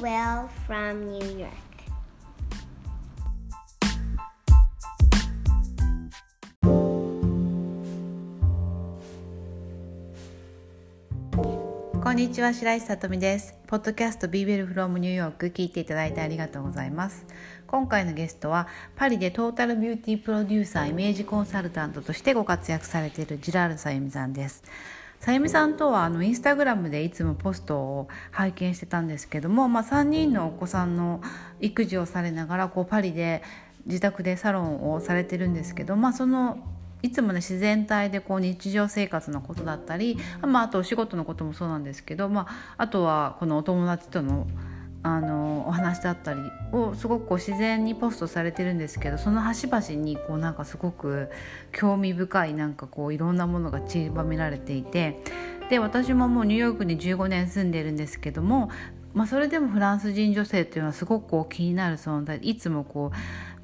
Be Well from New York. こんにちは白石さとみです。ポッドキャスト Be Well from New York 聞いていただいてありがとうございます。今回のゲストはパリでトータルビューティープロデューサーイメージコンサルタントとしてご活躍されているジラールさゆみさんです。さゆみさんとはあのインスタグラムでいつもポストを拝見してたんですけども、まあ、3人のお子さんの育児をされながらこうパリで自宅でサロンをされてるんですけど、まあ、そのいつもね自然体でこう日常生活のことだったり、まあ、あとお仕事のこともそうなんですけど、まあ、あとはこのお友達とのあのお話だったりをすごくこう自然にポストされてるんですけどその端々にこうなんかすごく興味深いなんかこういろんなものが散りばめられていてで私ももうニューヨークに15年住んでるんですけども、まあ、それでもフランス人女性っていうのはすごくこう気になる存在いつもこう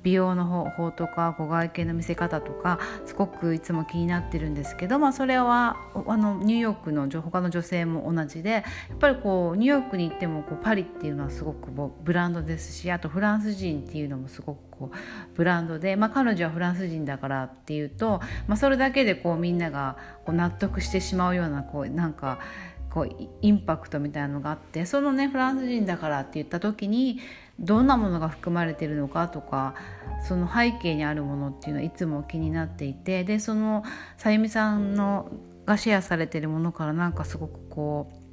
美容の方法とかご外見の見せ方とかすごくいつも気になってるんですけど、まあ、それはあのニューヨークの他の女性も同じでやっぱりこうニューヨークに行ってもこうパリっていうのはすごくブランドですしあとフランス人っていうのもすごくこうブランドで、まあ、彼女はフランス人だからっていうと、まあ、それだけでこうみんながこう納得してしまうようなこうなんかこうインパクトみたいなのがあってそのねフランス人だからって言った時にどんなものが含まれているのかとかその背景にあるものっていうのはいつも気になっていてでそのさゆみさんのがシェアされているものからなんかすごくこう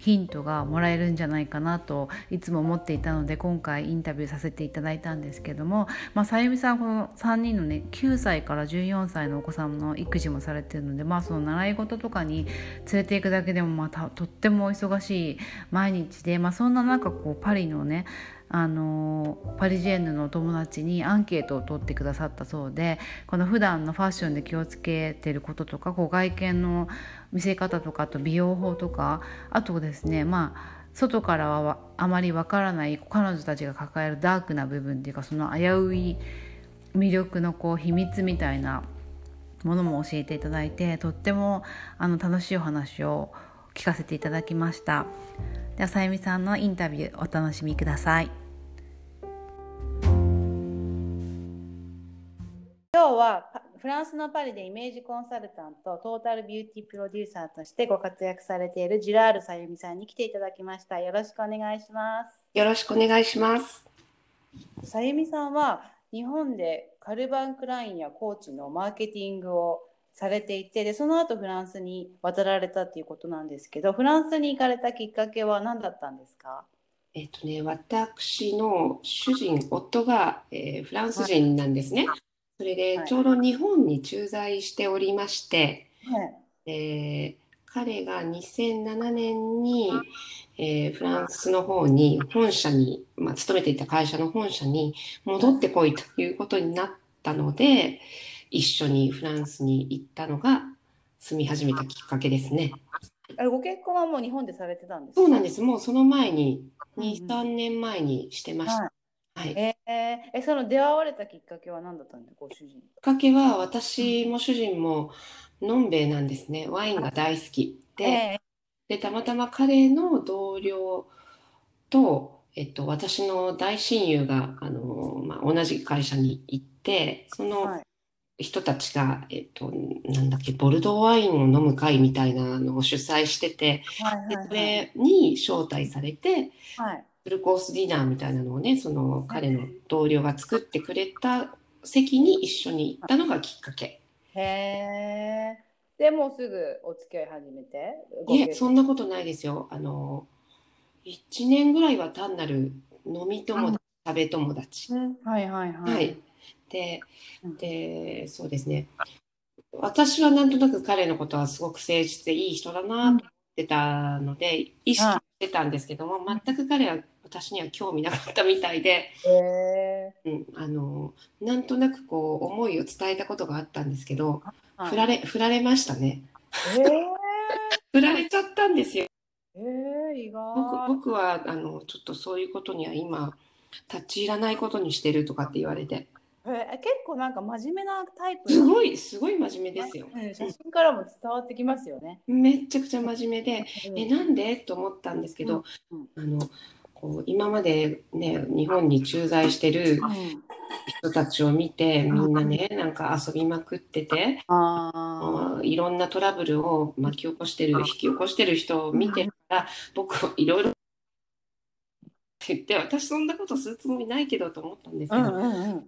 ヒントがもらえるんじゃないかなといつも思っていたので今回インタビューさせていただいたんですけども、まあ、さゆみさんこの3人のね9歳から14歳のお子さんの育児もされてるので、まあ、その習い事とかに連れていくだけでもまたとってもお忙しい毎日で、まあ、そんな中こうパリのねあのパリジェンヌのお友達にアンケートを取ってくださったそうでこの普段のファッションで気をつけてることとかこう外見の見せ方とかあと美容法とかあとですねまあ外からはあまりわからない彼女たちが抱えるダークな部分っていうかその危うい魅力のこう秘密みたいなものも教えていただいてとってもあの楽しいお話を聞かせていただきました。ではさゆみさんのインタビューお楽しみください。今日はフランスのパリでイメージコンサルタントトータルビューティープロデューサーとしてご活躍されているジラールさゆみさんに来ていただきました。よろしくお願いします。よろしくお願いします。さゆみさんは日本でカルバンクラインやコーチのマーケティングをされていてでその後フランスに渡られたっていうことなんですけどフランスに行かれたきっかけは何だったんですか？えっとね、私の主人、夫が、えー、フランス人なんですね。はい、それで、ちょうど日本に駐在しておりまして、はい、えー、彼が2007年に、えー、フランスの方に、本社に、まあ、勤めていた会社の本社に戻ってこいということになったので、一緒にフランスに行ったのが住み始めたきっかけですね。ご結婚はもう日本でされてたんですそうなんです。もうその前に、2、3年前にしてました。はい、えー、え、その出会われたきっかけは何だったんですか、ご主人。きっかけは、私も主人も、のんべえなんですね。ワインが大好きで、えー、で、たまたま彼の同僚と、えっと、私の大親友が、あの、まあ、同じ会社に行って、その、はい人たちが、えっと、なんだっけ、ボルドーワインを飲む会みたいなのを主催してて、はいはいはい、それに招待されて、はい、フルコースディナーみたいなのをね、その彼の同僚が作ってくれた席に一緒に行ったのがきっかけ。へえ。でもうすぐお付き合い始めて？いえ、そんなことないですよ。あの、1年ぐらいは単なる飲み友達、食べ友達。はいはいはい。はいででそうですね。私はなんとなく彼のことはすごく誠実でいい人だなと思ってたので、意識してたんですけども、全く彼は私には興味なかったみたいで、うん、あのなんとなくこう思いを伝えたことがあったんですけど、振られ振られましたね。振られちゃったんですよ。僕僕はあのちょっとそういうことには今立ち入らないことにしてるとかって言われて。え結構なんか真面目なタイプ？すごいすごい真面目ですよ、写真からも伝わってきますよね。めちゃくちゃ真面目で、えなんで？と思ったんですけど、うん、あのこう今までね日本に駐在してる人たちを見てみんなねなんか遊びまくっててあいろんなトラブルを巻き起こしてる引き起こしてる人を見てるから僕はいろいろって言って私そんなことするつもりないけどと思ったんですけど、ーうんうんうん。あ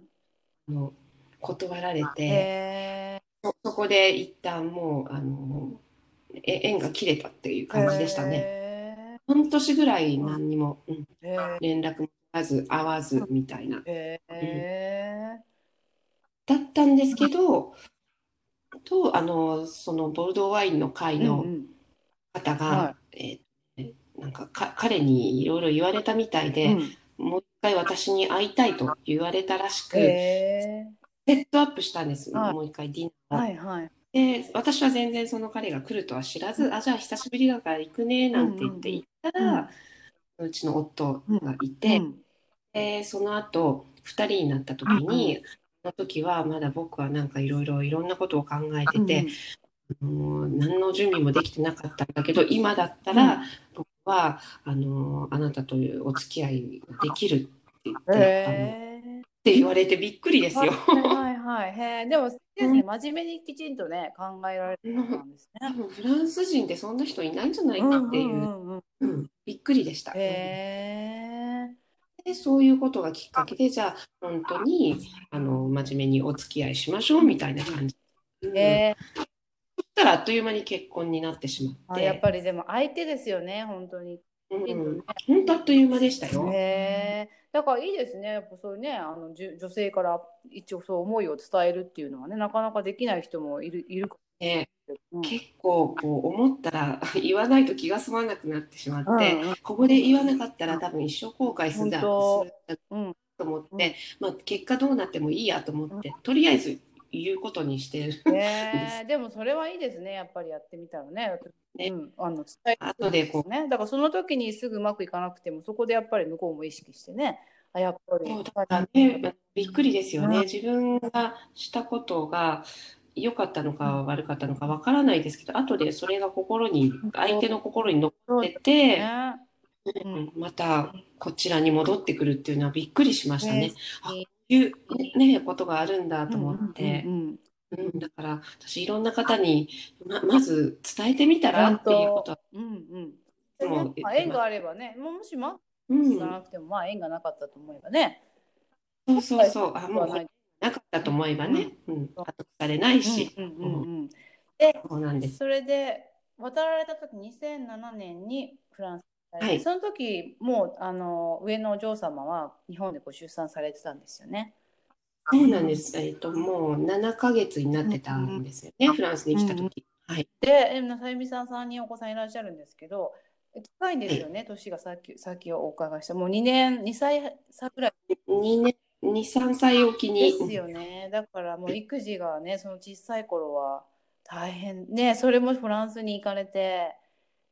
の断られて。へそそこで一旦もうあのえ縁が切れたっていうー感じでしたね。へ半年ぐらい何にも、うん。連絡も取らず会わずみたいな。へー。だったんですけどとあのそのボルドーワインの会のうんうん。方が、はえーなんかか彼にいろいろ言われたみたいで、うん。もう一回私に会いたいと言われたらしく、へセットアップしたんです、はい。もう一回ディーナーを。はいはい。で私は全然その彼が来るとは知らず、あじゃあ久しぶりだから行くねなんて言って行ったら、うちの夫がいて、うん。でその後2人になった時に、その時はまだ僕はなんかいろいろいろんなことを考えてて、もう何の準備もできてなかったんだけど今だったら僕はあのあなたというお付き合いができるって言って、あのって言われてびっくりですよ。はいはいはい。へーでも、ね、真面目にきちんとね、考えられるなんですね。多分フランス人ってそんな人いないんじゃないかっていう、うんうんびっくりでした。へでそういうことがきっかけでじゃあ本当にあの真面目にお付き合いしましょうみたいな感じ。うんしたらあっという間に結婚になってしまって、やっぱりでも相手ですよね、本当に。うん、本当あっという間でしたよ。へえ。だからいいですね。やっぱそういうね、あのじゅ女性から一応そう思いを伝えるっていうのはね、なかなかできない人もいるいるかねもしれない。結構こう思ったら言わないと気が済まなくなってしまって、うんうんここで言わなかったら多分一生後悔するんと思って、まあ、結果どうなってもいいやと思って、とりあえず言うことにしてる。ねえでもそれはいいですね、やっぱりやってみたらね。ねうん、あの伝え後でこうね。だからその時にすぐうまくいかなくても、そこでやっぱり向こうも意識してね、あやっぱり。そうだからね、まあびっくりですよね。うん自分がしたことが良かったのか悪かったのかわからないですけど、後でそれが心に、相手の心に残ってて、ね。うんまたこちらに戻ってくるっていうのはびっくりしましたねね。いうね、ことがあるんだと思って。う、んうん、だから私いろんな方にままず伝えてみたらっていうことは、うんうん。でも縁があればね、もしまうん。行かなくても、まあ縁がなかったと思えばね。そうそうそう、あもうなかったと思えばね、うん、後されないし、うんうんうんうん。そうなんです。それで渡られた時2007年にフランスはいその時もうあの上のお嬢様は日本でご出産されてたんですよね。そうなんです。えっ、ともう7ヶ月になってたんですよね、フランスに来た時。はい。で、えさゆみさん3人お子さんいらっしゃるんですけど、近いんですよね、年がさっきさっきお伺いした。もう2年、2歳差ぐらい2年、2、3歳おきでに。すよね。だからもう育児がね、その小さい頃は大変。ね、それもフランスに行かれて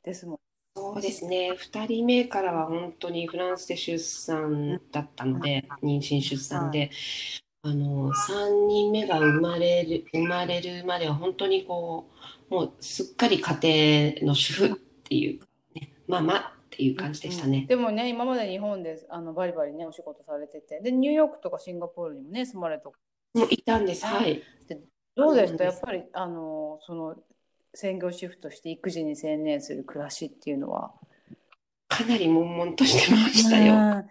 ですもん。そうですね。2人目からは本当にフランスで出産だったので、妊娠出産で、あの3人目が生まれる生まれるまでは本当にこうもうすっかり家庭の主婦っていうかね、ママっていう感じでしたね。でもね、今まで日本であのバリバリね、お仕事されてて、で、ニューヨークとかシンガポールにもね、住まれた。もういたんです。はい。どうでした？やっぱり、あの、その、専業主婦として育児に専念する暮らしっていうのは。かなり悶々としてましたよ。うん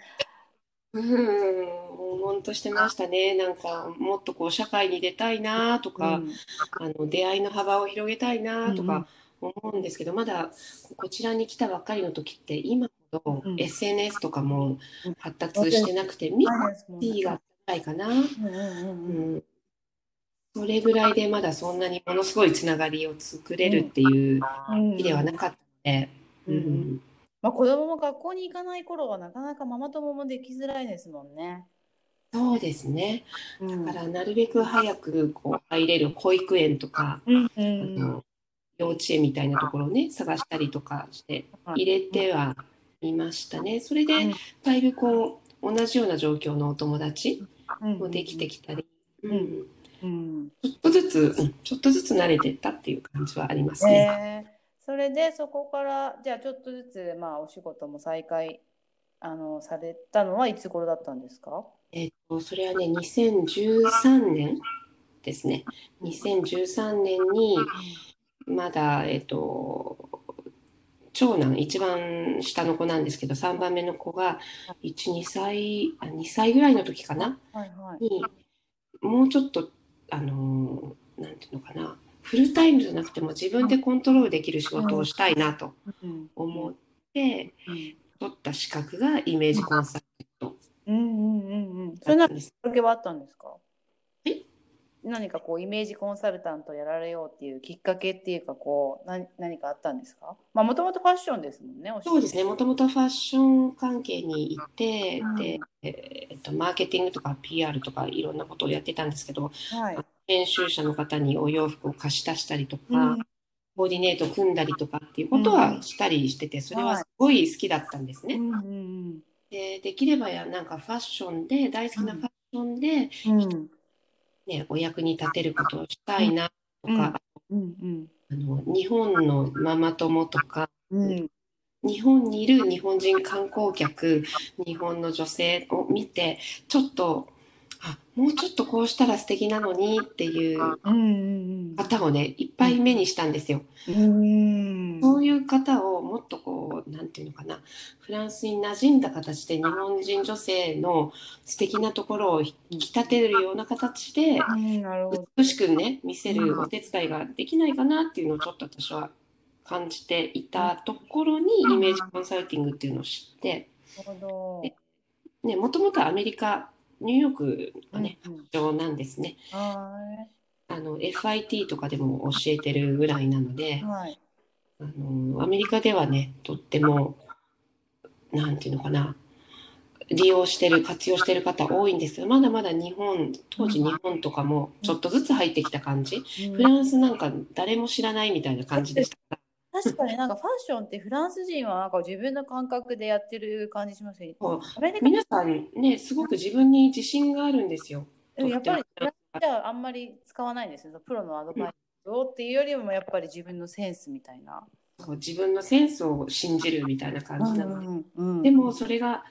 うん、悶々としてましたね。なんかもっとこう社会に出たいなとか、うんあの出会いの幅を広げたいなとうんうんか思うんですけど、まだこちらに来たばっかりの時って今ほどうん SNS とかも発達してなくて、ミッキーが高いかな。うんうんううんん、それぐらいでまだそんなにものすごいつながりを作れるっていううん。日ではなかったので、うん。うんまあ、子供も学校に行かない頃はなかなかママ友もできづらいですもんね。そうですね。うん。だからなるべく早くこう入れる保育園とか、うんうあん。の幼稚園みたいなところをね探したりとかして入れてはいましたね。それでうん。だいぶこう同じような状況のお友達うんもできてきたり、ん。うんうんちょっとずつ、うんちょっとずつ慣れてったっていう感じはありますね。えーそれでそこからじゃあちょっとずつまあお仕事も再開あのされたのはいつ頃だったんですか？えっと、それはね、2013年ですね。2013年に、まだ、えっと、長男、一番下の子なんですけど、3番目の子が1、2歳、あ2歳ぐらいの時かな、はいはい。に、もうちょっと、あのー、なんていうのかな、フルタイムじゃなくても自分でコントロールできる仕事をしたいなとうん。思って、うん。取った資格がイメージコンサルタンうん。うん。うん。うん。そトれなきっだっ。かけはあったんですか？え？何かこうイメージコンサルタントやられようっていうきっかけっていうかこう何何かあったんですか？まあもともとファッションですもんね。そうですね、もともとファッション関係にいて、うん。で、えっと、マーケティングとか PR とかいろんなことをやってたんですけど、はい。編集者の方にお洋服を貸し出したりとか、うん。コーディネート組んだりとかっていうことはしたりしてて、それはすごい好きだったんですね。うんうんで、できればや、なんかファッションで、大好きなファッションで、ね、お役に立てることをしたいなとか、うん。あの、日本のママ友とか、うん。日本にいる日本人観光客、日本の女性を見て、ちょっと、あ、もうちょっとこうしたら素敵なのにっていううん。方をね、いっぱい目にしたんですよ。うんそういう方をもっとこう、なんていうのかな、フランスに馴染んだ形で日本人女性の素敵なところを引き立てるような形で。美しくね、見せるお手伝いができないかなっていうのをちょっと私は感じていたところに、イメージコンサルティングっていうのを知って、ね、もともとアメリカ、ニューヨークど。のね、発祥なんですね。はあの、FIT とかでも教えてるぐらいなのでい。、はい。あの、アメリカではね、とっても、なんていうのかな、利用してる、活用してる方多いんですけど、まだまだ日本、当時日本とかもちょっとずつ入ってきた感じ。フランスなんか誰も知らないみたいな感じでしたから。確かになんかファッションってフランス人はなんか自分の感覚でやってる感じしますよね。皆さんね、すごく自分に自信があるんですよ。やっぱりじゃああんまり使わないんですよ。プロのアドバイスをっていうよりもやっぱり自分のセンスみたいな。そう自分のセンスを信じるみたいな感じなので。うんうんでもそれが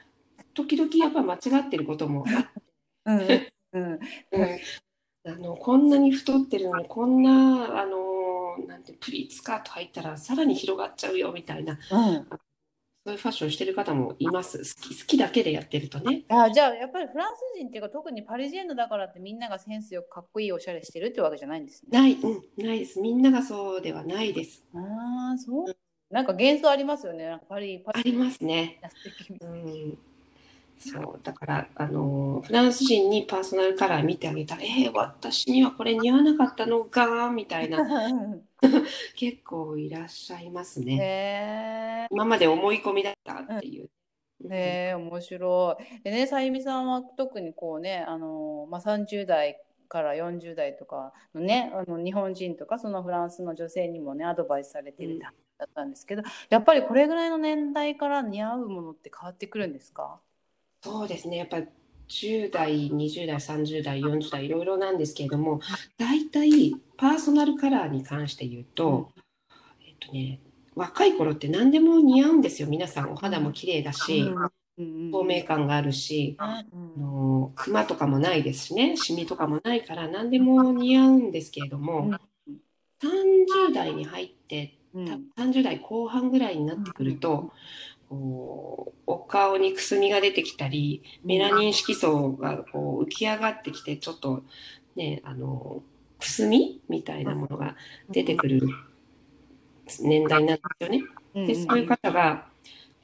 時々やっぱ間違ってることもあって、うんうんうんあのこんなに太ってるのにこんなあのなんてプリーツスカート履いたらさらに広がっちゃうよみたいなうん。そういうファッションしてる方もいます好き好きだけでやってるとねあじゃあやっぱりフランス人っていうか特にパリジェンヌだからってみんながセンスよくかっこいいおしゃれしてるってわけじゃないんですね。ない、うん、ないですみんながそうではないですああそう。なんか幻想ありますよね。なんかパリパリありますねうんそうだからあのフランス人にパーソナルカラー見てあげたら「えー、私にはこれ似合わなかったのが」みたいなな。結構いらっしゃいますね。今まで思い込みだったっていう。へえ、面白い。でね、さゆみさんは特にこうね、あのまあ、30代から40代とかのね、あの日本人とかそのフランスの女性にもね、アドバイスされているって話だったんですけど、やっぱりこれぐらいの年代から似合うものって変わってくるんですか？そうですね。やっぱり10代、20代、30代、40代いろいろなんですけれども、大体パーソナルカラーに関して言うと、えっとね、若い頃って何でも似合うんですよ。皆さんお肌も綺麗だし、透明感があるし、あのクマとかもないですしね、シミとかもないから何でも似合うんですけれども、30代に入ってうん。30代後半ぐらいになってくると、こうお顔にくすみが出てきたり、メラニン色素がこう浮き上がってきて、ちょっとね、あの、くすみみたいなものが出てくる年代なんですよね。で、そういう方が、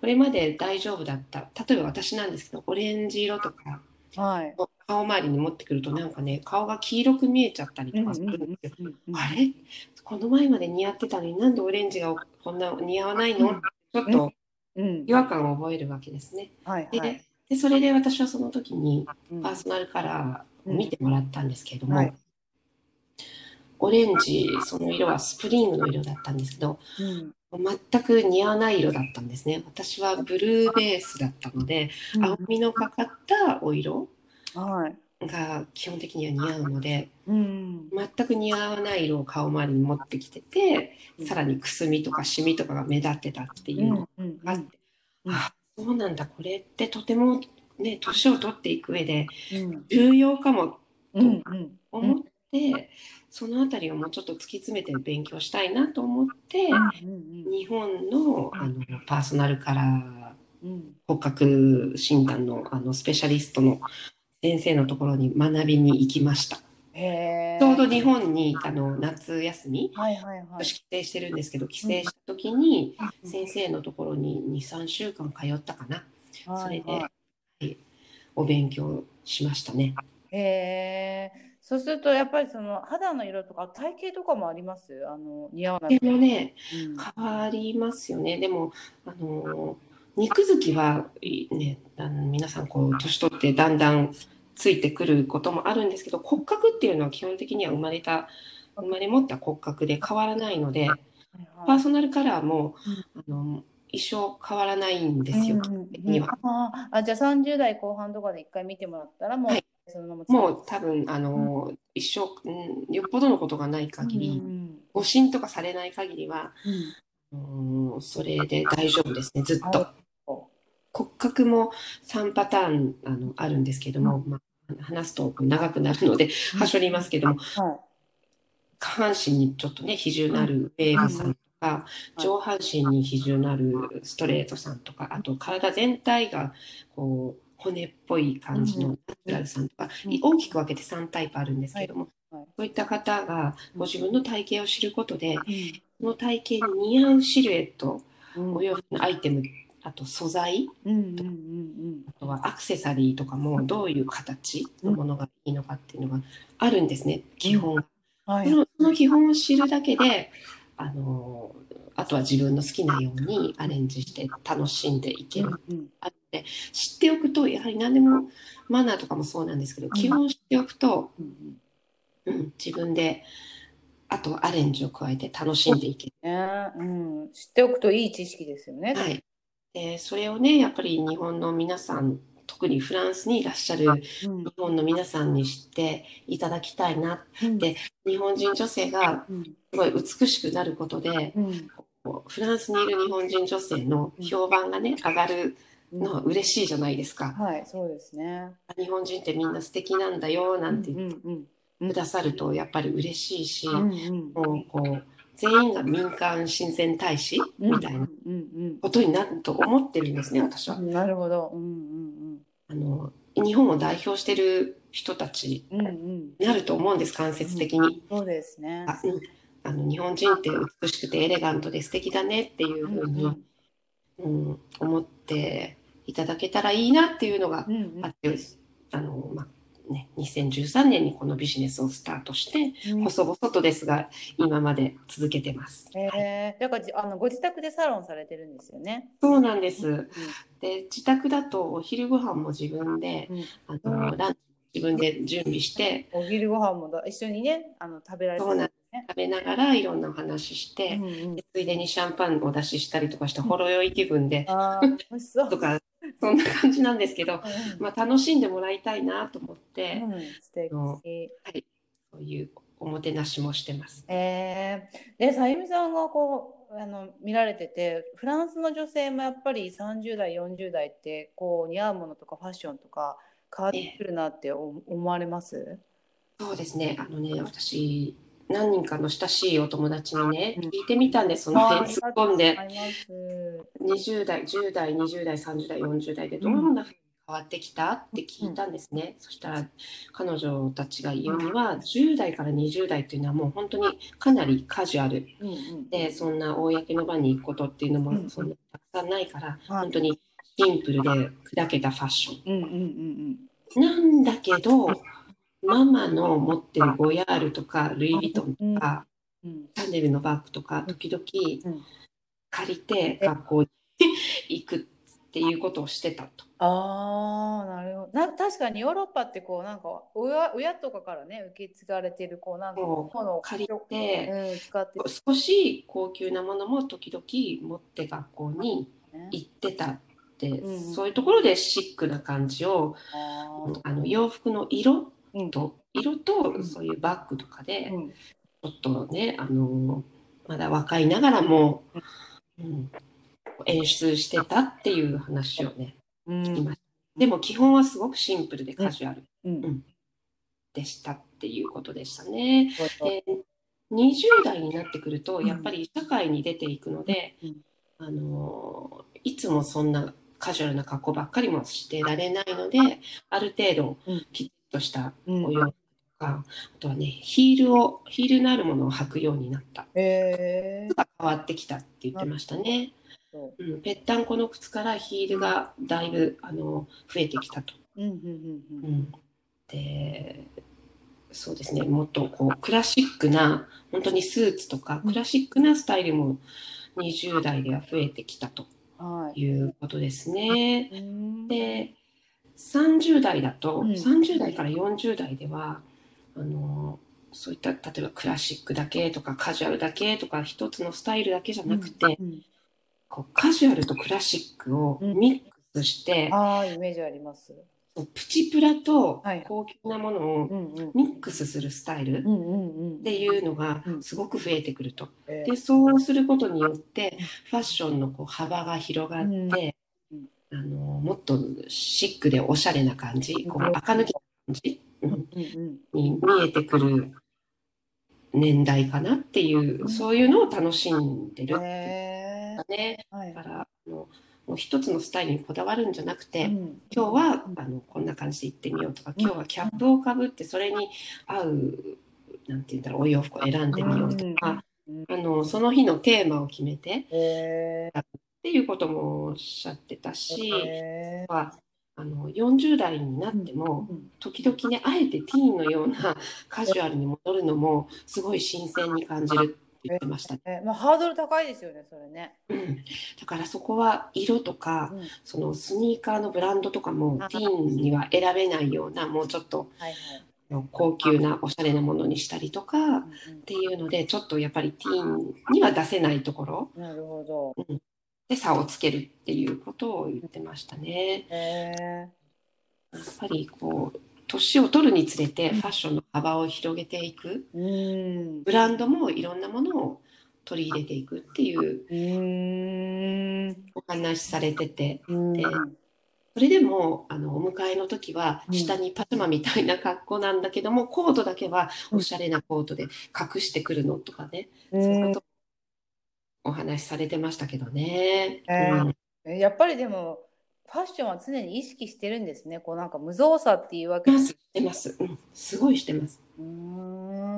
これまで大丈夫だった、例えば私なんですけど、オレンジ色とか、はい。顔周りに持ってくるとなんかね、顔が黄色く見えちゃったりとかするんですよ。あれ？この前まで似合ってたのになんでオレンジがこんな似合わないの？ちょっとうん違和感を覚えるわけですね。ではいはい。でそれで私はその時にうんパーソナルカラーを見てもらったんですけれども、はいオレンジその色はスプリングの色だったんですけどうん全く似合わない色だったんですね私はブルーベースだったので青みのかかったお色はい。が基本的には似合うのでうん。全く似合わない色を顔周りに持ってきててうん。さらにくすみとかシミとかが目立ってたっていうのがうんあって、うん。あそうなんだこれってとてもね年を取っていく上でうん。重要かもうんうん。思って、そのあたりをもうちょっと突き詰めて勉強したいなと思って、うん。日本のあのパーソナルカラーうん。骨格診断のあのスペシャリストの先生のところに学びに行きました。ちょうど日本にあの夏休み、はいはいはい。私帰省してるんですけど、帰省した時にうん先生のところに2、3週間通ったかな。それで、ははいいお勉強しましたね。へえ。そうするとやっぱりその肌の色とか体型とかもあります？あの似合わない。でもね、うん変わりますよね。でも、あの、肉付きはいね、あの皆さんこう、年取ってだんだんついてくることもあるんですけど、骨格っていうのは基本的には生まれた、生まれ持った骨格で変わらないので、パーソナルカラーも、あの、一生変わらないんですよ。うんうんには。あじゃあ30代後半とかで一回見てもらったらもう、はい。そのままもう多分、あの、一生、うん、よっぽどのことがない限り、うん誤診とかされない限りは、うん。うん、それで大丈夫ですね、ずっと。は骨格も3パターンあのあるんですけども、まあ、話すと長くなるので、はしょりますけども、はい。下半身にちょっとね、比重のあるウェーブさんとか、上半身に比重のあるストレートさんとか、あと体全体がこう骨っぽい感じのナチュラルさんとか、うん。大きく分けて3タイプあるんですけども、そういった方がご自分の体型を知ることで、うその体型に似合うシルエット、ん。お洋服のアイテム、あと素材、うんうんうんあとはアクセサリーとかもどういう形のものがいいのかっていうのがあるんですね、基本。うん。はい。その基本を知るだけで、あのあとは自分の好きなようにアレンジして楽しんでいける。うんあって知っておくとやはり何でもマナーとかもそうなんですけど、基本を知っておくと、うん。うん、自分であとはアレンジを加えて楽しんでいける。ね。うん、知っておくといい知識ですよね。はい、でそれをねやっぱり日本の皆さん特にフランスにいらっしゃるうん。日本の皆さんに知っていただきたいなうん。で日本人女性がうん。すごい美しくなることでうん。フランスにいる日本人女性の評判がね上がるのは嬉しいじゃないですか。はい、そうですね。日本人ってみんな素敵なんだよなんてう言ってん。うん。くださるとやっぱり嬉しいし、うんうん。もうこう全員が民間親善大使みたいなうんことになると思ってるんですね私はう。んなるほど。うんうんあの日本を代表してる人たちうんうんうんになると思うんです間接的に。そうですね。あうんあの日本人って美しくてエレガントで素敵だねっていうふうに、うん、思っていただけたらいいなっていうのがうんうんあって、あのまあね、2013年にこのビジネスをスタートしてうん。細々とですが今まで続けてます。はい。えー、だからじあのご自宅でサロンされてるんですよね。そうなんです。うん。で自宅だとお昼ご飯も自分でうん。あのランチ自分で準備して。お昼ご飯もだ一緒にねあの食べられて。そうなん食べながらいろんなお話しして、うんうんでついでにシャンパンをお出ししたりとかしてほろ酔い気分であー美味しそう。とかそんな感じなんですけど、うんまあ、楽しんでもらいたいなと思って、うん、素敵。そういうおもてなしもしてます。えー、でさゆみさんがこうあの見られててフランスの女性もやっぱり30代40代ってこう似合うものとかファッションとか変わってくるなってお思われます？そうですねあのね私何人かの親しいお友達にね、うん。聞いてみたんですそのあ辺突っ込んで。ありがとう20代10代20代30代40代でどんなふうに変わってきたって聞いたんですね、そしたら彼女たちが言うには10代から20代っていうのはもう本当にかなりカジュアル。うんうんでそんな公の場に行くことっていうのうんもそんなにたくさんないから、はい。本当にシンプルで砕けたファッション。うんうんうん。なんだけどママの持ってるゴヤールとかルイ・ヴィトンとか、うん。うん。シャネルのバッグとか時々うん借りて学校に行くっていうことをしてたと。ああなるほど。な確かにヨーロッパってこうなんか親親とかからね受け継がれてるこうなんかそう。ものを借りてうん、使って。少し高級なものも時々持って学校にね行ってたって、うん。そういうところでシックな感じをあの洋服の色うんと色とん。そういうバッグとかでうん。ちょっとねあのまだ若いながらも、うん、演出してたっていう話をね、うん。聞きました。でも基本はすごくシンプルでカジュアルうん。でしたっていうことでしたね。で20代になってくるとやっぱり社会に出ていくので、うん。あのいつもそんなカジュアルな格好ばっかりもしてられないのである程度うん。きちっとしたうん。お洋服とか、あとはねヒールをヒールのあるものを履くようになった。へえが変わってきたって言ってましたね。そう。ん、ぺったんこの靴からヒールがだいぶあの増えてきたと。ううんうんうん。うん、でそうですね。もっとこうクラシックな本当にスーツとかクラシックなスタイルも20代では増えてきたとうんはい。いうことですね。うん。で30代だと、うん。30代から40代ではあのそういった例えばクラシックだけとかカジュアルだけとか一つのスタイルだけじゃなくて、うん。こうカジュアルとクラシックをミックスして、ああイメージあります。プチプラとはい。高級なものをうんうん。ミックスするスタイルうんうんうん。っていうのがうん。すごく増えてくると。えでそうすることによってファッションのこう幅が広がって、うんあのもっとシックでおしゃれな感じ、こう垢抜きな感じ、に見えてくる年代かなっていう、そういうのを楽しんでるってね。だからあのもう一つのスタイルにこだわるんじゃなくて、うん。今日はあのこんな感じで行ってみようとか、今日はキャップをかぶってそれに合うなんて言うんだろうお洋服を選んでみようとか、うん。あのその日のテーマを決めてっていうこともおっしゃってたし、はあの40代になってもうん時々ねあえてティーンのような カジュアルに戻るのもすごい新鮮に感じるって言ってました、えまあハードル高いですよねそれね。うん、だからそこは色とかうん。そのスニーカーのブランドとかもあティーンには選べないようなもうちょっとはいはい。高級なおしゃれなものにしたりとかうんっていうのでちょっとやっぱりティーンには出せないところ。うんなるほどで差をつけるっていうことを言ってましたね。やっぱりこう年を取るにつれてファッションの幅を広げていく。うん。ブランドもいろんなものを取り入れていくっていううん。お話しされてて。うん。でそれでもあのお迎えの時はうん。下にパジャマみたいな格好なんだけどもコートだけはおしゃれなコートで隠してくるのとかね、そういうことお話しされてましたけどね。へーうん。えやっぱりでもファッションは常に意識してるんですね。こうなんか無造作っていうわけ。してますしてます、うん、すごいしてます。うー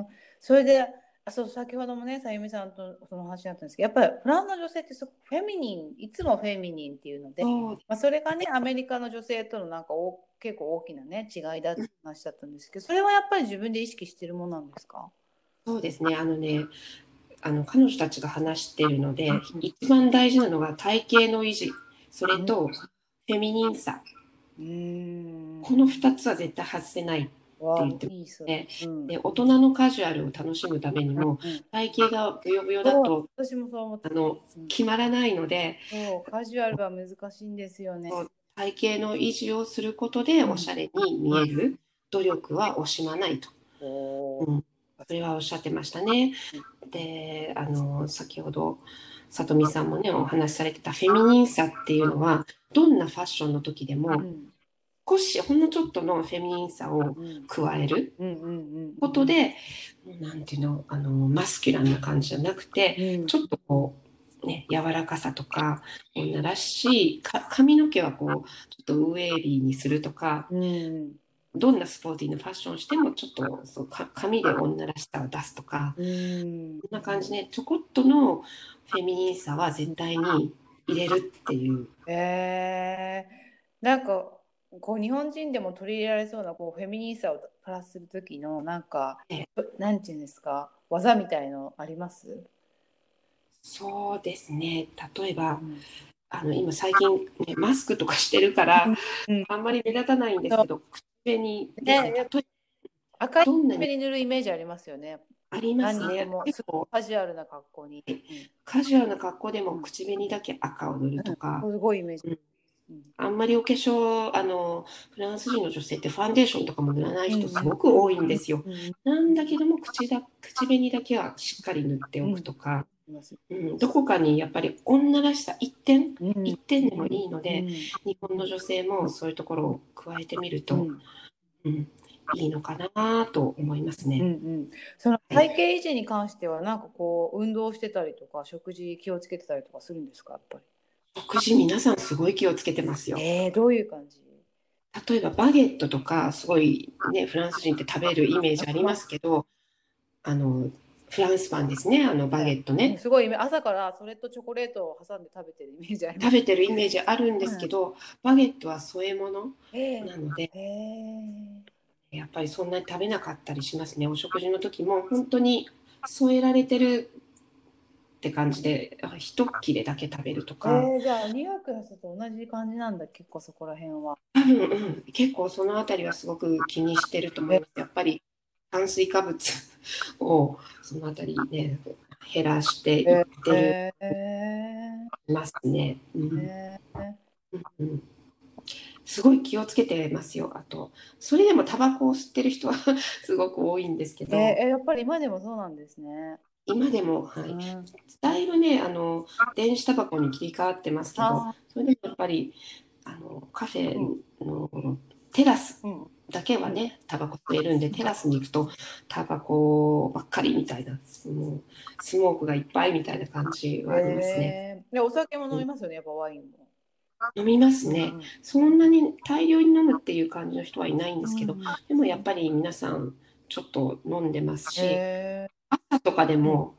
ん。それであそう先ほどもねさゆみさんとその話になったんですけどやっぱりフランスの女性ってすごくフェミニンいつもフェミニンっていうので、まあ、それがねアメリカの女性とのなんかお結構大きなね違いだって話だったんですけどそれはやっぱり自分で意識してるものなんですか？そうですね、あのね、あの彼女たちが話しているので、一番大事なのが体型の維持、それとフェミニンさ、うーん。この2つは絶対外せない。って言って。いいそれ、うん。で、大人のカジュアルを楽しむためにも、うん。体型がブヨブヨだと私もそう思ってあのうん。決まらないので、カジュアルは難しいんですよね。体型の維持をすることでおしゃれに見える。努力は惜しまないと。うん。それはおっしゃってましたね。で、あの、先ほど、さとみさんもね、お話しされてたフェミニンさっていうのは、どんなファッションの時でうも、ん。少し、ほんのちょっとのフェミニンさをうん。加えることで、なんていうの、あの、マスキュランな感じじゃなくて、うん。ちょっとこう、ね、柔らかさとか、女らしい、か髪の毛はこう、ちょっとウェービーにするとか、うんどんなスポーティーなファッションをしても、ちょっとそうか髪で女らしさを出すとか、うん。こんな感じね、ちょこっとのフェミニンさは絶対に入れるっていう。えー、なんかこう日本人でも取り入れられそうなこうフェミニンさをプラスする時のなんかえなんていうんですか？技みたいのあります？そうですね。例えばう、ん。あの、今最近、ね、マスクとかしてるからうん、あんまり目立たないんですけど、口紅ですね赤いどんなに塗るイメージありますよね。あります。ねカジュアルな格好に。カジュアルな格好でも口紅だけ赤を塗るとか、すごいイメージ。うん。あんまりお化粧、あの、フランス人の女性ってファンデーションとかも塗らない人すごく多いんですよ。うん。なんだけども口だ、口紅だけはしっかり塗っておくとか、うん、どこかにやっぱり女らしさ一点うん。一点でもいいので、うん。日本の女性もそういうところを加えてみると、ううんんいいのかなと思いますうんうね。ん、その体型維持に関してはなんかこう運動してたりとか食事気をつけてたりとかするんですかやっぱ食事皆さんすごい気をつけてますよ。り。。えー、どういう感じ？例えばバゲットとかすごいねフランス人って食べるイメージありますけど、あのフランスパンですねあのバゲットね。すごい朝からそれとチョコレートを挟んで食べてるイメージあります食べてるイメージあるんですけど、バゲットは添え物えーなので、えやっぱりそんなに食べなかったりしますね。お食事の時も本当に添えられてるって感じで、あ一切れだけ食べるとーか、えーじゃあニューヨークの人と同じ感じなんだ結構そこら辺は。多分、うん、結構そのあたりはすごく気にしてると思います。やっぱり炭水化物 をそのあたりね、減らしていってえますね。すごい気をつけてますよ。あと、それでもタバコを吸ってる人は すごく多いんですけど、えーやっぱり今でもそうなんですね。今でも、はい、うん。だいぶね、あの、電子タバコに切り替わってますけど、あそれでもやっぱり、あの、カフェのテラスだけはね、タバコ吸えるんで、テラスに行くとタバコばっかりみたいな、もうスモークがいっぱいみたいな感じはありますね。えーでお酒も飲みますよね、やっぱワインも。飲みますね。うんそんなに大量に飲むっていう感じの人はいないんですけど、うんでもやっぱり皆さんちょっと飲んでますし、え朝とかでも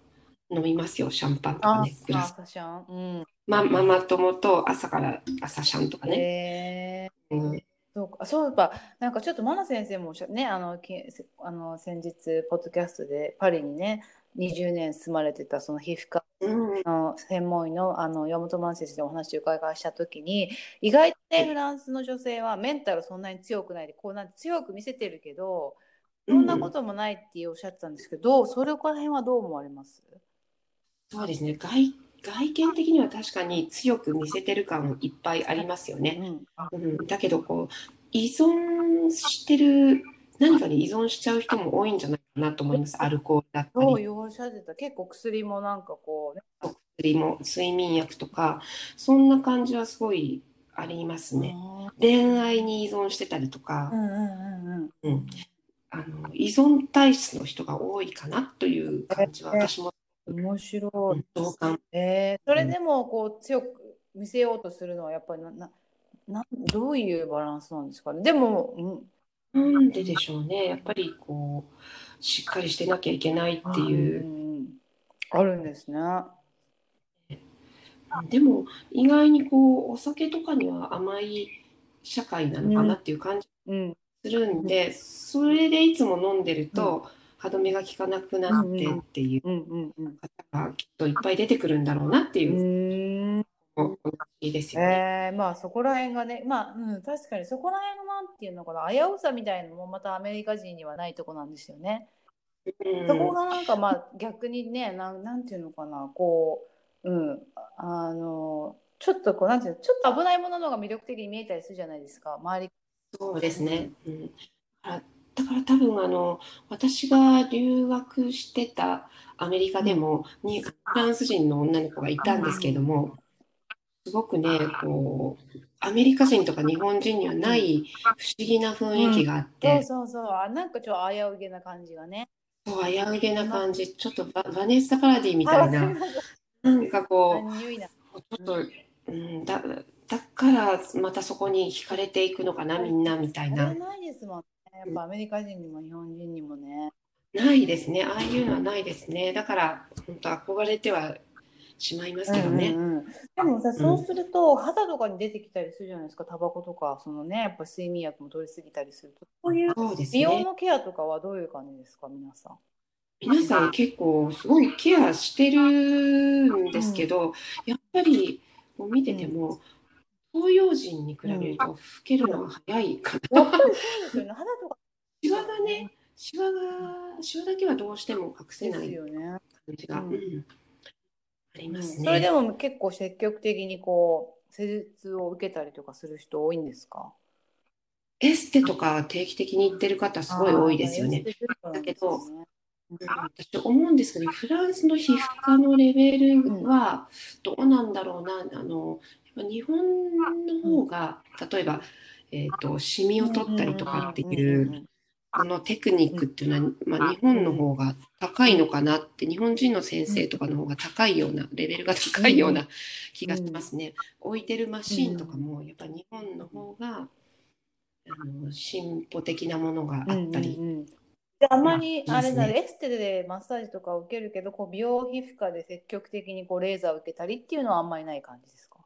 飲みますよ、シャンパンとかね、グラス。朝シャン。うん。ま、ママ友と朝から朝シャンとかね。えーうんそうか、そういえば、なんかちょっとマナ先生もおっしゃね、あの、きあの先日、ポッドキャストでパリにね、20年住まれてたその皮膚科うん。の専門医のあの山本真先生にお話を伺いしたときに、意外とね、フランスの女性はメンタルそんなに強くないで、こうなんて強く見せてるけど、そんなこともないっておっしゃってたんですけど、それこら辺はどう思われます？そうですね。外、外見的には確かに強く見せてる感いっぱいありますよね。うん。あうん、だけどこう、依存してる、何かに依存しちゃう人も多いんじゃないかなと思います。アルコールだったり。結構薬もなんかこうね、薬も睡眠薬とか、そんな感じはすごいありますね。あ恋愛に依存してたりとか依存体質の人が多いかなという感じは私も面白い。同感。えー、それでもこう強く見せようとするのはやっぱりなななどういうバランスなんですかね？でも、うん、なんででしょうね。やっぱりこう、しっかりしてなきゃいけないっていう。んあるんですね。でも意外にこうお酒とかには甘い社会なのかなっていう感じうん、するんで、それでいつも飲んでると歯止めが効かなくなってっていう。方がきっといっぱい出てくるんだろうなっていう。うーん。お話ですよね。えー、まあそこら辺がね、まあ、うん、確かにそこら辺のなんていうのかな、危うさみたいなのもまたアメリカ人にはないとこなんですよね。うん。そこがなんかまあ逆にねなんなんていうのかな。こううんあのちょっとこうなんていうのちょっと危ないものの方が魅力的に見えたりするじゃないですか。周り。そうですね。うん、だから多分あの私が留学してたアメリカでもにフランス人の女の子がいたんですけれども、すごくねこうアメリカ人とか日本人にはない不思議な雰囲気があっそうて、そうそうあなんかちょっと危うげな感じがね。そう危うげな感じ、ちょっとババネッサ・パラディみたいな、なんかこう、ちょっと、うん、だだからまたそこに惹かれていくのかな、みんなみたいな。ないですもんねやっぱアメリカ人にも日本人にもね。ないですね。ああいうのはないですね。だから、本当憧れてはしまいますけどね。うんうんうん。でもさそうすると肌とかに出てきたりするじゃないですか。タバコとかそのねやっぱ睡眠薬も取りすぎたりすると。そういう美容ね。のケアとかはどういう感じですか？皆さん。皆さん結構すごいケアしてるんですけど、やっぱりこう見てても、東洋人に比べると老けるのは早いかな。シワがね、シワが、シワだけはどうしても隠せでない感じが、うん。うんありますね。それでも結構積極的にこう施術を受けたりとかする人多いんですか？エステとか定期的に行ってる方すごい多いですよね。だけど私思うんですけど、フランスの皮膚科のレベルはどうなんだろうな、あの日本の方が、例えば、えーと、シミを取ったりとかっていうこのテクニックっていうのは、まあ、日本の方が高いのかなって日本人の先生とかの方が高いようなレベルが高いような気がしますね。置いてるマシーンとかもやっぱ日本の方があの進歩的なものがあったり。あんまりあれだ、ね、エステでマッサージとか受けるけどこう美容皮膚科で積極的にこうレーザーを受けたりっていうのはあんまりない感じですか？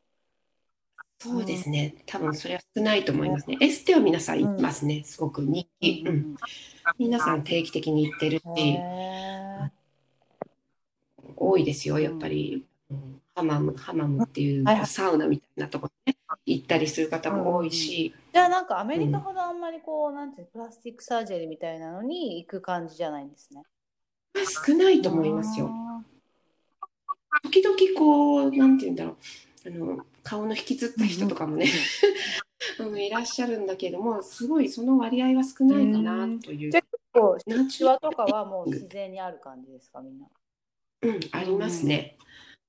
そうですね。多分それは少ないと思いますね。エステは皆さん行きますね。すごく人気。うん、皆さん定期的に行ってるし、多いですよ、やっぱり。ハマム、ハマムっていうサウナみたいなところね、行ったりする方も多いし。じゃあなんかアメリカほどあんまりこう、なんていうプラスチックサージェリーみたいなのに行く感じじゃないんですね。少ないと思いますよ。時々こう、なんていうんだろう。あの顔の引きつった人とかもね、うん、いらっしゃるんだけどもすごいその割合は少ないかなという。結構シワとかはもう自然にある感じですかみんな。うんありますね。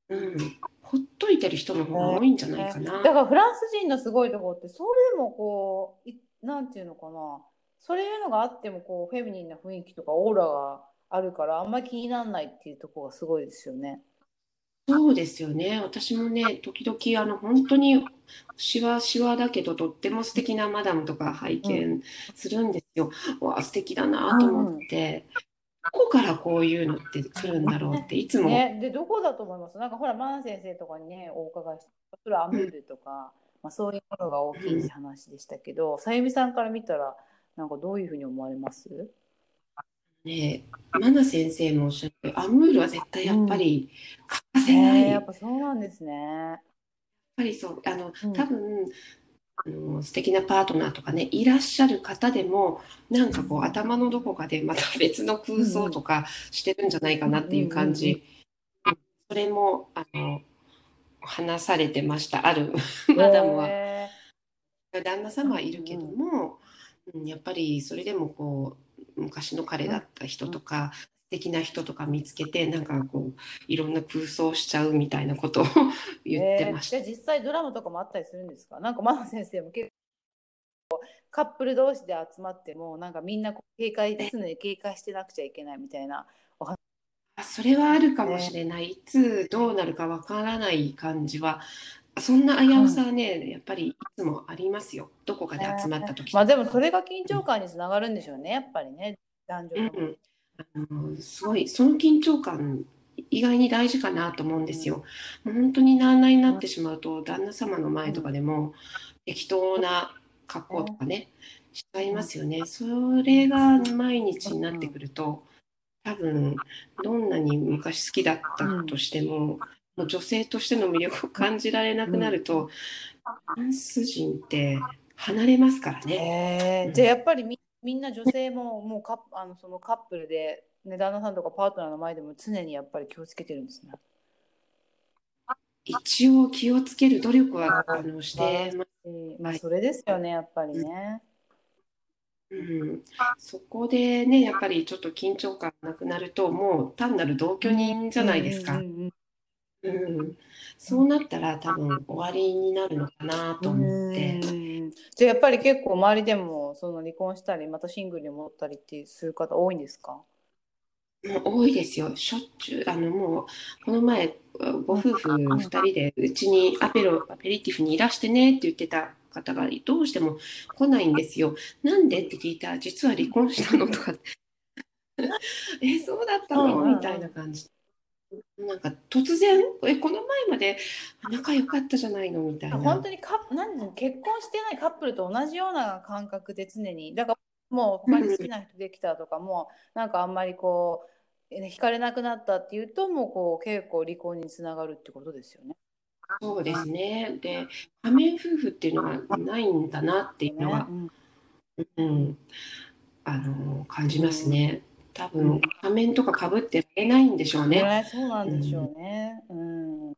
うん、ほっといてる人の方が多いんじゃないかな。だからフランス人のすごいところってそれでもこういなんていうのかなそういうのがあってもこうフェミニンな雰囲気とかオーラがあるからあんまり気にならないっていうところがすごいですよね。そうですよね。私もね、時々、あの、本当に、しわしわだけど、とっても素敵なマダムとか拝見するんですよ。わあ、素敵だなと思って、どこからこういうのって来るんだろうって、いつも。ね、で、どこだと思います？なんかほら、マン先生とかにね、お伺いして、それはアムールとか、まあ、そういうものが大きいって話でしたけど、さゆみさんから見たら、なんかどういうふうに思われます？ねマナ先生もおっしゃるアムールは絶対やっぱり欠かせない。えー、やっぱそうなんですね。やっぱりそうあの、多分あの素敵なパートナーとかねいらっしゃる方でもなんかこう頭のどこかでまた別の空想とかしてるんじゃないかなっていう感じ、それもあの話されてました。あるマダムは。旦那様はいるけども、うん、やっぱりそれでもこう昔の彼だった人とか、素敵な人とか見つけてなんかこういろんな空想しちゃうみたいなことを言ってました、えー、実際ドラマとかもあったりするんですか？なんかマナ先生も結構カップル同士で集まってもなんかみんな警戒常に警戒してなくちゃいけないみたいな。お話それはあるかもしれない、いつどうなるかわからない感じはそんな危うさはね、やっぱりいつもありますよ。どこかで集まった時、まあでもそれが緊張感につながるんでしょうね、やっぱりね、男女うんあのすごい、その緊張感、意外に大事かなと思うんですよ。もう本当になあなになってしまうと、旦那様の前とかでも、適当な格好とかね、しちゃいますよね。それが毎日になってくると、多分、どんなに昔好きだったとしても、女性としての魅力を感じられなくなると、フランス人って離れますからね。えー、じゃあやっぱりみみんな女性ももうカあのそのカップルで、ね、旦那さんとかパートナーの前でも常にやっぱり気をつけてるんですね。一応気をつける努力はあのしてままあ、それですよねやっぱりね。うん、そこでねやっぱりちょっと緊張感なくなるともう単なる同居人じゃないですか。うんうんうんうん、そうなったら多分終わりになるのかなと思って。じゃあやっぱり結構周りでもその離婚したりまたシングルに戻ったりってする方多いんですか？多いですよ。しょっちゅう、あのもう、この前、ご夫婦2人でうちにアペロ、アペリティフにいらしてねって言ってた方がどうしても来ないんですよ。なんでって聞いたら、実は離婚したのとか え、そうだったの？みたいな感じなんか突然えこの前まで仲良かったじゃないのみたいな本当にカなん結婚してないカップルと同じような感覚で常にだからもう他に好きな人できたとかも、うん、なんかあんまりこう惹かれなくなったっていうともうこう結構離婚につながるってことですよね。そうですねで仮面夫婦っていうのがないんだなっていうのは、ねうん、うん、あの感じますね。うん多分仮面とかかぶってられないんでしょうね。そうなんでしょうね。うん、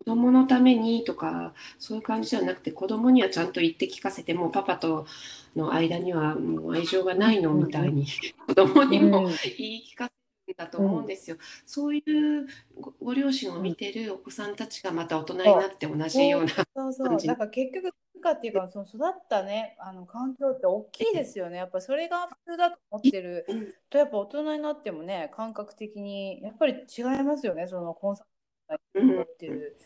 子供のためにとかそういう感じではなくて子供にはちゃんと言って聞かせてもパパとの間にはもう愛情がないのみたいに子供にも言い聞かせだと思うんですよ。そういうごご両親を見てるお子さんたちがまた大人になって同じようなそう。そう。感じ。なんか結局文化っていうかその育ったねあの環境って大きいですよね。やっぱそれが普通だと思ってる。うんとやっぱ大人になってもね感覚的にやっぱり違いますよね。そのコンサートに持ってる、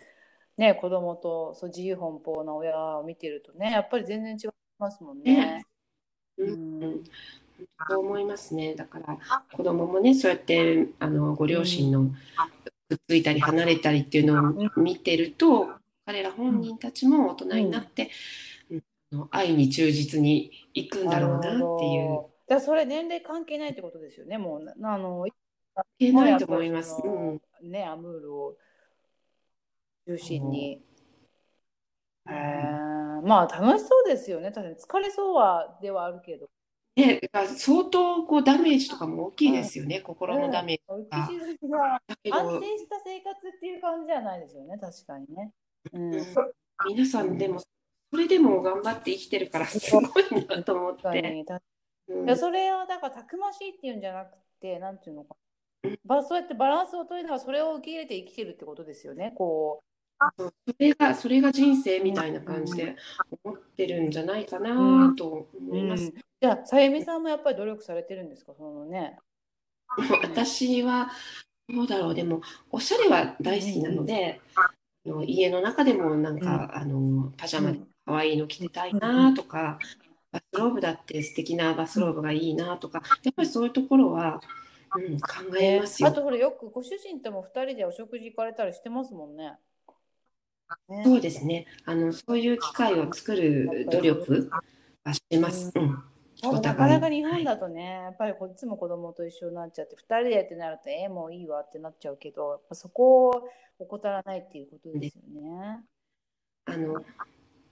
ね子供とそう自由奔放な親を見てるとねやっぱり全然違いますもんね。ね。うん。うん。そう思いますね。だから子供もね、そうやってあのご両親のくっついたり離れたりっていうのを見てると、彼ら本人たちも大人になって、うんあの愛に忠実にいくんだろうなっていう。なるほどだからそれ年齢関係ないってことですよねもうなあのいけないと思います。そうんのねアムールを中心に。へえまあ楽しそうですよね。確かに疲れそうはではあるけど。ね、相当こうダメージとかも大きいですよね、心のダメージ。浮き沈みがだけ安ど、定した生活っていう感じじゃないですよね。確かにね。うん。皆さんでも、それでも頑張って生きてるからすごいなと思って。うんいやそれをだからたくましいっていうんじゃなくて、なんていうのかうん。ばそうやってバランスを取りながらそれを受け入れて生きてるってことですよね。こそれが、それが人生みたいな感じで思ってるんじゃないかなとう。思います。じゃあ、さゆみさんもやっぱり努力されてるんですか？そのね。私は、どうだろう、でも、おしゃれは大好きなので、あの家の中でもなんか、あのパジャマで可愛いの着てたいなとか、バスローブだって素敵なバスローブがいいなとか、やっぱりそういうところは、うん、考えますよ。あとほらよくご主人とも2人でお食事行かれたりしてますもんね。ねそうですね。あの、そういう機会を作る努力はしてます。うん。なかなか日本だとね、やっぱりこっちも子供と一緒になっちゃって、2人でってなると、えー、もういいわってなっちゃうけど、やっぱそこを怠らないっていうことですよね。あの、ね、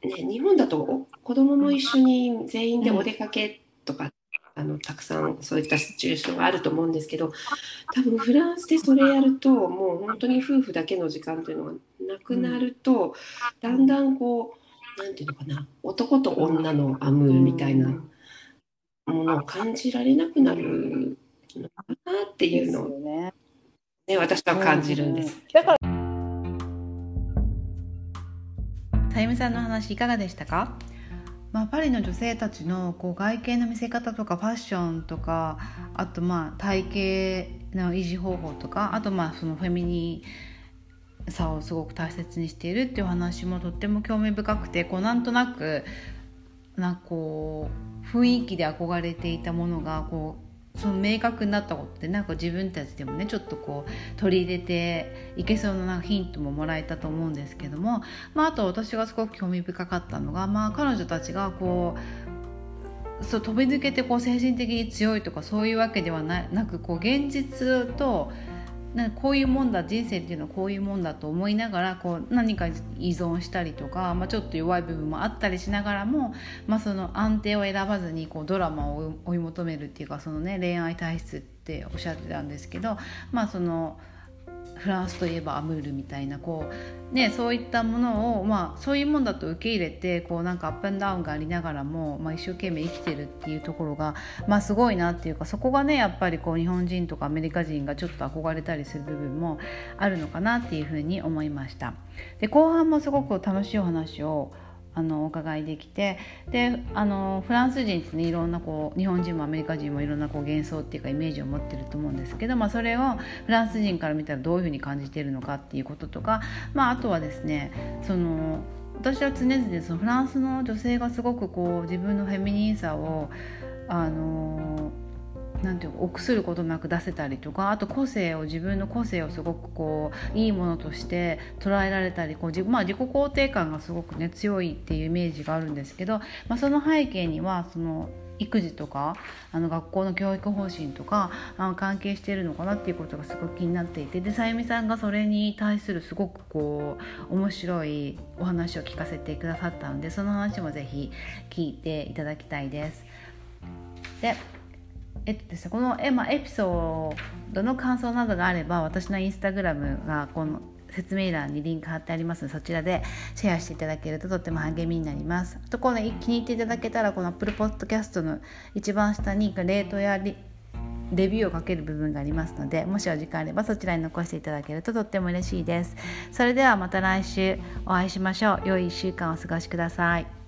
日本だとお子供も一緒に全員でお出かけとか、あのたくさんそういったシチュエーションがあると思うんですけど多分フランスでそれやるともう本当に夫婦だけの時間というのがなくなると、だんだんこうなんていうのかな男と女のアムールみたいなものを感じられなくなるのかなっていうのを、ね。ね、私は感じるんです。うだからさゆみさんの話いかがでしたか、まあ、パリの女性たちのこう外見の見せ方とかファッションとかあとまあ体型の維持方法とかあとまあそのフェミニさをすごく大切にしているっていう話もとっても興味深くてこうなんとなくなんかこう雰囲気で憧れていたものがこうその明確になったことでなんか自分たちでもねちょっとこう取り入れていけそうなヒントももらえたと思うんですけども、まあ、あと私がすごく興味深かったのが、まあ、彼女たちがこうそう飛び抜けてこう精神的に強いとかそういうわけではななくこう現実となこういうもんだ人生っていうのはこういうもんだと思いながらこう何か依存したりとか、まあ、ちょっと弱い部分もあったりしながらも、まあ、その安定を選ばずにこうドラマを追い求めるっていうかその、ね、恋愛体質っておっしゃってたんですけど、まあ、そのフランスといえばアムールみたいなこう、ね、そういったものを、まあ、そういうもんだと受け入れてこうなんかアップンダウンがありながらも、まあ、一生懸命生きてるっていうところが、まあ、すごいなっていうかそこがねやっぱりこう日本人とかアメリカ人がちょっと憧れたりする部分もあるのかなっていうふうに思いました。で後半もすごく楽しいお話をあのお伺いできてであのフランス人ってねいろんなこう日本人もアメリカ人もいろんなこう幻想っていうかイメージを持ってると思うんですけど、まあ、それをフランス人から見たらどういうふうに感じているのかっていうこととか、まあ、あとはですねその私は常々そのフランスの女性がすごくこう自分のフェミニンさをあのなんていうか臆することなく出せたりとかあと個性を自分の個性をすごくこういいものとして捉えられたりこう自,、まあ、自己肯定感がすごくね強いっていうイメージがあるんですけど、まあ、その背景にはその育児とかあの学校の教育方針とかあ関係してるのかなっていうことがすごく気になっていてでさゆみさんがそれに対するすごくこう面白いお話を聞かせてくださったのでその話もぜひ聞いていただきたいです。でえっとですね、このえ、まあ、エピソードの感想などがあれば私のインスタグラムがこの説明欄にリンク貼ってありますのでそちらでシェアしていただけるととっても励みになります。あとこの気に入っていただけたらこの Apple Podcast の一番下にレートやレビューをかける部分がありますのでもしお時間あればそちらに残していただけるととっても嬉しいですそれではまた来週お会いしましょう。良い1週間お過ごしください。